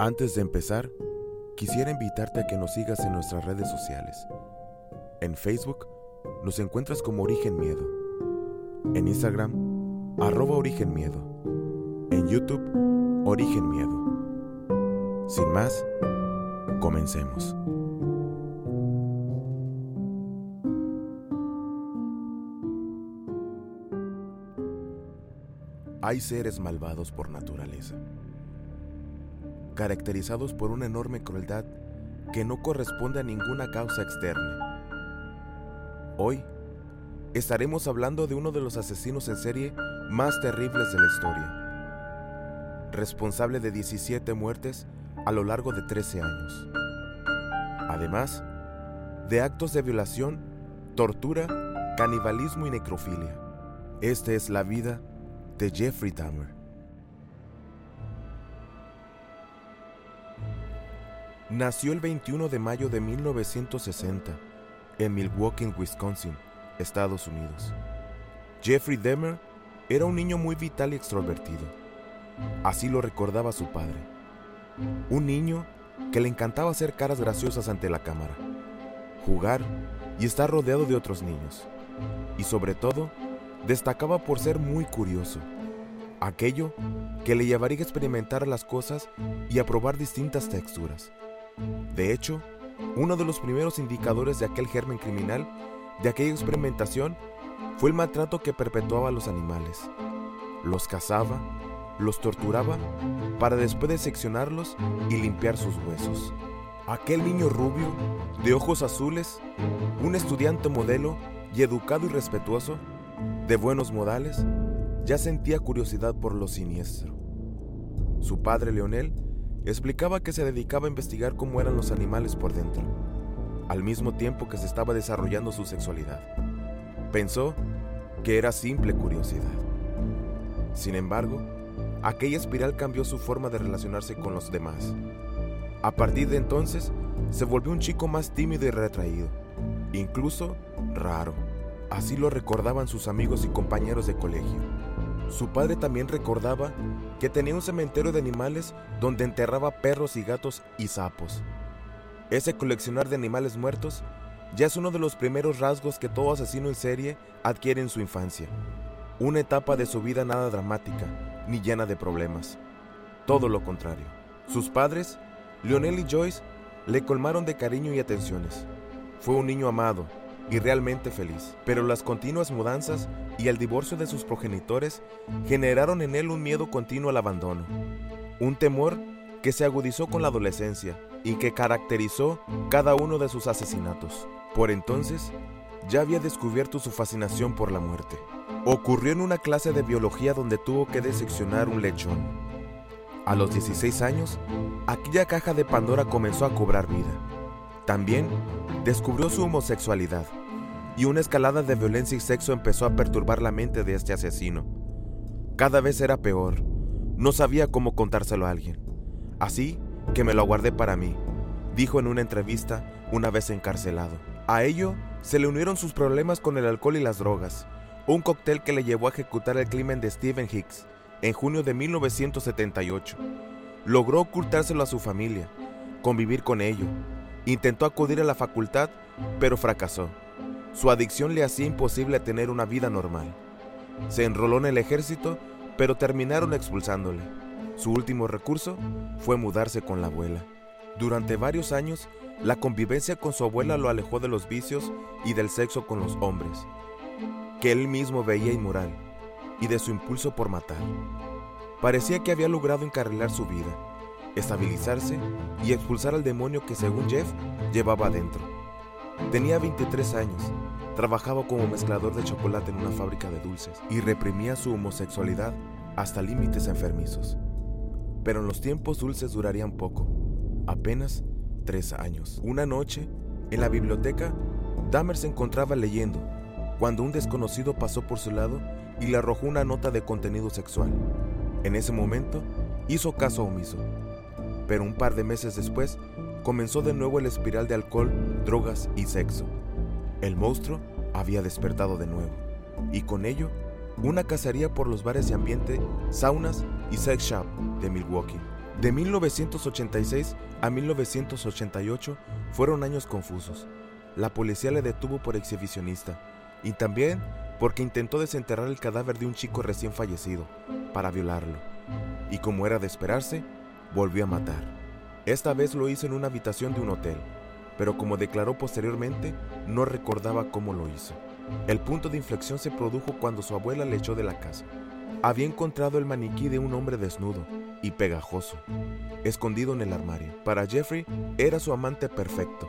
Antes de empezar, quisiera invitarte a que nos sigas en nuestras redes sociales. En Facebook nos encuentras como Origen Miedo. En Instagram, arroba Origen Miedo. En YouTube, Origen Miedo. Sin más, comencemos. Hay seres malvados por naturaleza, caracterizados por una enorme crueldad que no corresponde a ninguna causa externa. Hoy estaremos hablando de uno de los asesinos en serie más terribles de la historia, responsable de 17 muertes a lo largo de 13 años. Además, de actos de violación, tortura, canibalismo y necrofilia. Esta es la vida de Jeffrey Dahmer. Nació el 21 de mayo de 1960 en Milwaukee, Wisconsin, Estados Unidos. Jeffrey Dahmer era un niño muy vital y extrovertido. Así lo recordaba su padre. Un niño que le encantaba hacer caras graciosas ante la cámara, jugar y estar rodeado de otros niños. Y sobre todo, destacaba por ser muy curioso, aquello que le llevaría a experimentar las cosas y a probar distintas texturas. De hecho, uno de los primeros indicadores de aquel germen criminal, de aquella experimentación, fue el maltrato que perpetuaba a los animales. Los cazaba, los torturaba, para después de seccionarlos y limpiar sus huesos. Aquel niño rubio, de ojos azules, un estudiante modelo y educado y respetuoso, de buenos modales, ya sentía curiosidad por lo siniestro. Su padre, Leonel, explicaba que se dedicaba a investigar cómo eran los animales por dentro, al mismo tiempo que se estaba desarrollando su sexualidad. Pensó que era simple curiosidad. Sin embargo, aquella espiral cambió su forma de relacionarse con los demás. A partir de entonces, se volvió un chico más tímido y retraído, incluso raro. Así lo recordaban sus amigos y compañeros de colegio. Su padre también recordaba que tenía un cementerio de animales donde enterraba perros y gatos y sapos. Ese coleccionar de animales muertos ya es uno de los primeros rasgos que todo asesino en serie adquiere en su infancia. Una etapa de su vida nada dramática, ni llena de problemas. Todo lo contrario. Sus padres, Lionel y Joyce, le colmaron de cariño y atenciones. Fue un niño amado, y realmente feliz. Pero las continuas mudanzas y el divorcio de sus progenitores generaron en él un miedo continuo al abandono. Un temor que se agudizó con la adolescencia y que caracterizó cada uno de sus asesinatos. Por entonces, ya había descubierto su fascinación por la muerte. Ocurrió en una clase de biología donde tuvo que diseccionar un lechón. A los 16 años, aquella caja de Pandora comenzó a cobrar vida. También descubrió su homosexualidad y una escalada de violencia y sexo empezó a perturbar la mente de este asesino. Cada vez era peor. No sabía cómo contárselo a alguien. Así que me lo guardé para mí, dijo en una entrevista una vez encarcelado. A ello se le unieron sus problemas con el alcohol y las drogas, un cóctel que le llevó a ejecutar el crimen de Stephen Hicks en junio de 1978. Logró ocultárselo a su familia, convivir con ello. Intentó acudir a la facultad, pero fracasó. Su adicción le hacía imposible tener una vida normal. Se enroló en el ejército, pero terminaron expulsándole. Su último recurso fue mudarse con la abuela. Durante varios años, la convivencia con su abuela lo alejó de los vicios y del sexo con los hombres, que él mismo veía inmoral, y de su impulso por matar. Parecía que había logrado encarrilar su vida, estabilizarse y expulsar al demonio que según Jeff llevaba adentro. Tenía 23 años, trabajaba como mezclador de chocolate en una fábrica de dulces y reprimía su homosexualidad hasta límites enfermizos. Pero en los tiempos dulces durarían poco, apenas tres años. Una noche, en la biblioteca, Dahmer se encontraba leyendo cuando un desconocido pasó por su lado y le arrojó una nota de contenido sexual. En ese momento, hizo caso omiso. Pero un par de meses después, comenzó de nuevo el espiral de alcohol, drogas y sexo. El monstruo había despertado de nuevo, y con ello, una cacería por los bares de ambiente, saunas y sex shop de Milwaukee. De 1986 a 1988 fueron años confusos. La policía le detuvo por exhibicionista y también porque intentó desenterrar el cadáver de un chico recién fallecido para violarlo. Y como era de esperarse, volvió a matar. Esta vez lo hizo en una habitación de un hotel, pero como declaró posteriormente, no recordaba cómo lo hizo. El punto de inflexión se produjo cuando su abuela le echó de la casa. Había encontrado el maniquí de un hombre desnudo y pegajoso, escondido en el armario. Para Jeffrey era su amante perfecto,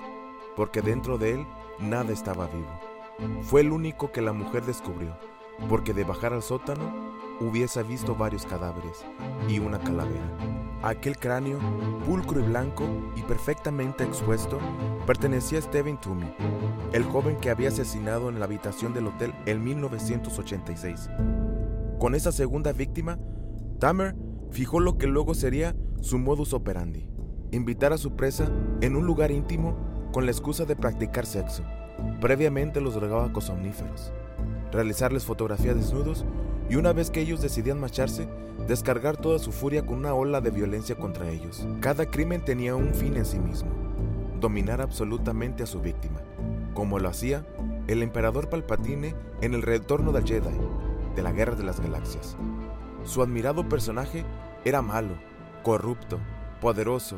porque dentro de él nada estaba vivo. Fue el único que la mujer descubrió, porque de bajar al sótano hubiese visto varios cadáveres y una calavera. Aquel cráneo, pulcro y blanco y perfectamente expuesto, pertenecía a Stephen Toomey, el joven que había asesinado en la habitación del hotel en 1986. Con esa segunda víctima, Tamer fijó lo que luego sería su modus operandi, invitar a su presa en un lugar íntimo con la excusa de practicar sexo. Previamente los drogaba con somníferos, realizarles fotografías desnudos y una vez que ellos decidían marcharse, descargar toda su furia con una ola de violencia contra ellos. Cada crimen tenía un fin en sí mismo, dominar absolutamente a su víctima, como lo hacía el emperador Palpatine en el retorno del Jedi, de la Guerra de las Galaxias. Su admirado personaje era malo, corrupto, poderoso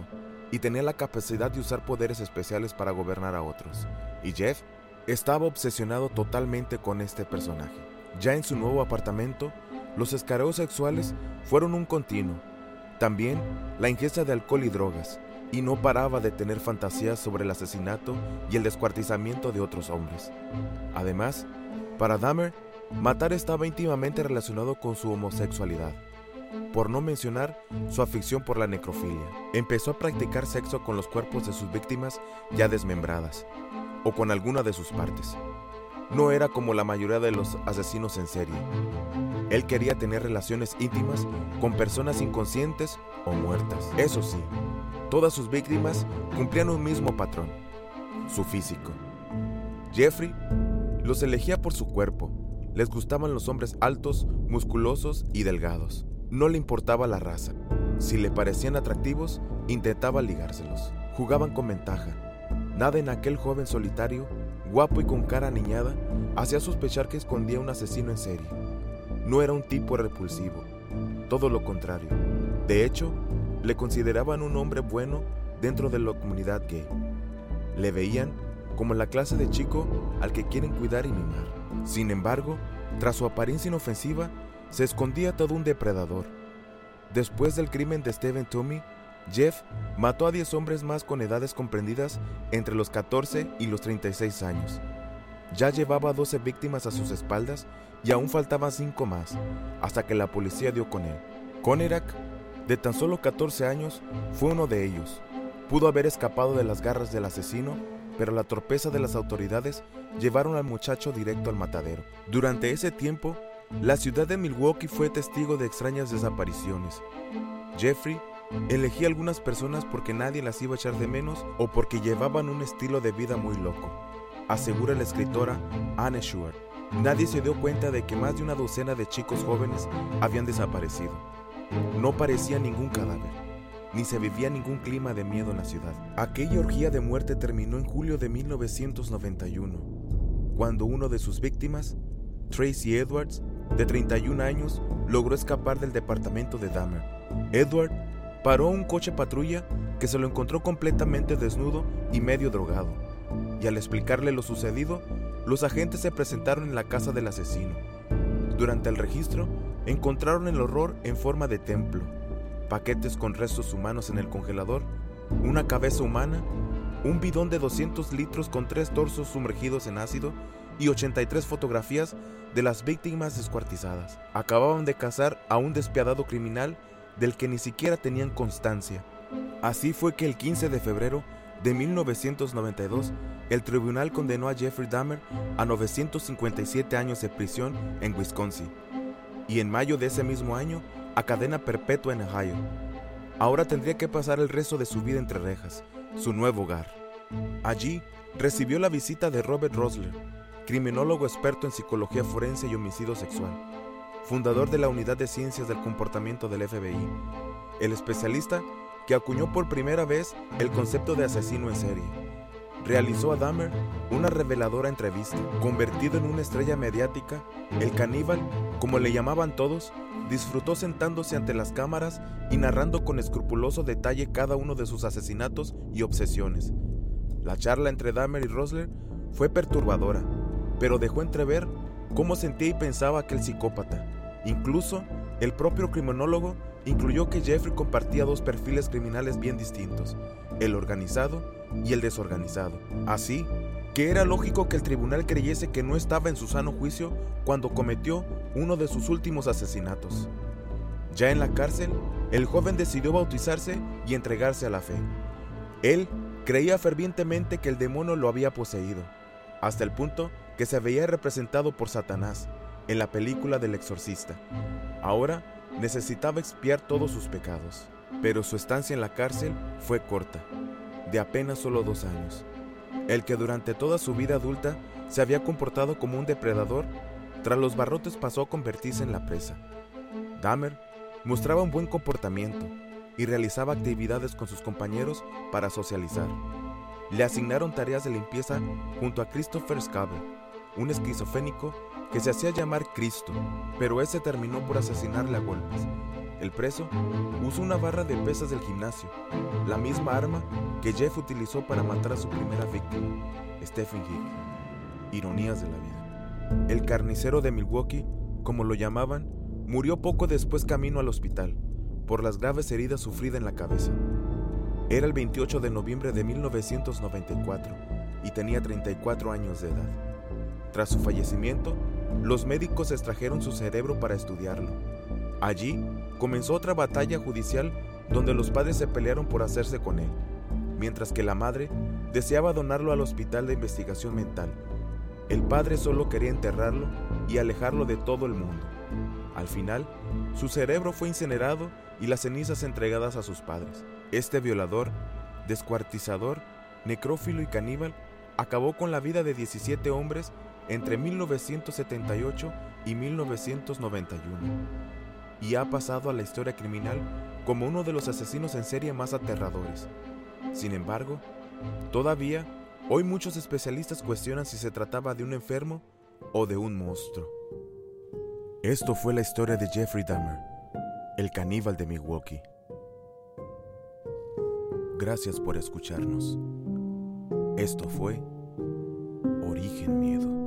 y tenía la capacidad de usar poderes especiales para gobernar a otros. Y Jeff estaba obsesionado totalmente con este personaje. Ya en su nuevo apartamento, los escareos sexuales fueron un continuo. También la ingesta de alcohol y drogas, y no paraba de tener fantasías sobre el asesinato y el descuartizamiento de otros hombres. Además, para Dahmer, matar estaba íntimamente relacionado con su homosexualidad, por no mencionar su afición por la necrofilia. Empezó a practicar sexo con los cuerpos de sus víctimas ya desmembradas, o con alguna de sus partes. No era como la mayoría de los asesinos en serie. Él quería tener relaciones íntimas con personas inconscientes o muertas. Eso sí, todas sus víctimas cumplían un mismo patrón, su físico. Jeffrey los elegía por su cuerpo. Les gustaban los hombres altos, musculosos y delgados. No le importaba la raza. Si le parecían atractivos, intentaba ligárselos. Jugaban con ventaja. Nada en aquel joven solitario, guapo y con cara niñada, hacía sospechar que escondía un asesino en serie. No era un tipo repulsivo, todo lo contrario. De hecho, le consideraban un hombre bueno dentro de la comunidad gay. Le veían como la clase de chico al que quieren cuidar y mimar. Sin embargo, tras su apariencia inofensiva, se escondía todo un depredador. Después del crimen de Stephen Toomey, Jeff mató a 10 hombres más con edades comprendidas entre los 14 y los 36 años. Ya llevaba 12 víctimas a sus espaldas y aún faltaban 5 más, hasta que la policía dio con él. Conerak, de tan solo 14 años, fue uno de ellos. Pudo haber escapado de las garras del asesino, pero la torpeza de las autoridades llevaron al muchacho directo al matadero. Durante ese tiempo, la ciudad de Milwaukee fue testigo de extrañas desapariciones. Jeffrey Elegí algunas personas porque nadie las iba a echar de menos o porque llevaban un estilo de vida muy loco, asegura la escritora Anne Schubert. Nadie se dio cuenta de que más de una docena de chicos jóvenes habían desaparecido. No parecía ningún cadáver, ni se vivía ningún clima de miedo en la ciudad. Aquella orgía de muerte terminó en julio de 1991, cuando uno de sus víctimas, Tracy Edwards, de 31 años, logró escapar del departamento de Dahmer. Edward paró un coche patrulla que se lo encontró completamente desnudo y medio drogado. Y al explicarle lo sucedido, los agentes se presentaron en la casa del asesino. Durante el registro, encontraron el horror en forma de templo, paquetes con restos humanos en el congelador, una cabeza humana, un bidón de 200 litros con tres torsos sumergidos en ácido y 83 fotografías de las víctimas descuartizadas. Acababan de cazar a un despiadado criminal del que ni siquiera tenían constancia. Así fue que el 15 de febrero de 1992, el tribunal condenó a Jeffrey Dahmer a 957 años de prisión en Wisconsin y en mayo de ese mismo año a cadena perpetua en Ohio. Ahora tendría que pasar el resto de su vida entre rejas, su nuevo hogar. Allí recibió la visita de Robert Rosler, criminólogo experto en psicología forense y homicidio sexual fundador de la Unidad de Ciencias del Comportamiento del FBI. el especialista que acuñó por primera vez el concepto de asesino en serie. Realizó a Dahmer una reveladora entrevista. Convertido en una estrella mediática, el caníbal, como le llamaban todos, disfrutó sentándose ante las cámaras y narrando con escrupuloso detalle cada uno de sus asesinatos y obsesiones. La charla entre Dahmer y Rosler fue perturbadora, pero dejó entrever cómo sentía y pensaba aquel psicópata. Incluso el propio criminólogo incluyó que Jeffrey compartía dos perfiles criminales bien distintos, el organizado y el desorganizado. Así que era lógico que el tribunal creyese que no estaba en su sano juicio cuando cometió uno de sus últimos asesinatos. Ya en la cárcel, el joven decidió bautizarse y entregarse a la fe. Él creía fervientemente que el demonio lo había poseído, hasta el punto que se veía representado por Satanás en la película del exorcista. Ahora necesitaba expiar todos sus pecados, pero su estancia en la cárcel fue corta, de apenas solo dos años. El que durante toda su vida adulta se había comportado como un depredador, tras los barrotes pasó a convertirse en la presa. Dahmer mostraba un buen comportamiento y realizaba actividades con sus compañeros para socializar. Le asignaron tareas de limpieza junto a Christopher Scabber, un esquizofénico que se hacía llamar Cristo, pero ese terminó por asesinarle a golpes. El preso usó una barra de pesas del gimnasio, la misma arma que Jeff utilizó para matar a su primera víctima, Stephen Hick. Ironías de la vida. El carnicero de Milwaukee, como lo llamaban, murió poco después camino al hospital, por las graves heridas sufridas en la cabeza. Era el 28 de noviembre de 1994 y tenía 34 años de edad. Tras su fallecimiento, los médicos extrajeron su cerebro para estudiarlo. Allí comenzó otra batalla judicial donde los padres se pelearon por hacerse con él, mientras que la madre deseaba donarlo al hospital de investigación mental. El padre solo quería enterrarlo y alejarlo de todo el mundo. Al final, su cerebro fue incinerado y las cenizas entregadas a sus padres. Este violador, descuartizador, necrófilo y caníbal acabó con la vida de 17 hombres entre 1978 y 1991 y ha pasado a la historia criminal como uno de los asesinos en serie más aterradores. Sin embargo, todavía hoy muchos especialistas cuestionan si se trataba de un enfermo o de un monstruo. Esto fue la historia de Jeffrey Dahmer, el caníbal de Milwaukee. Gracias por escucharnos. Esto fue Origen Miedo.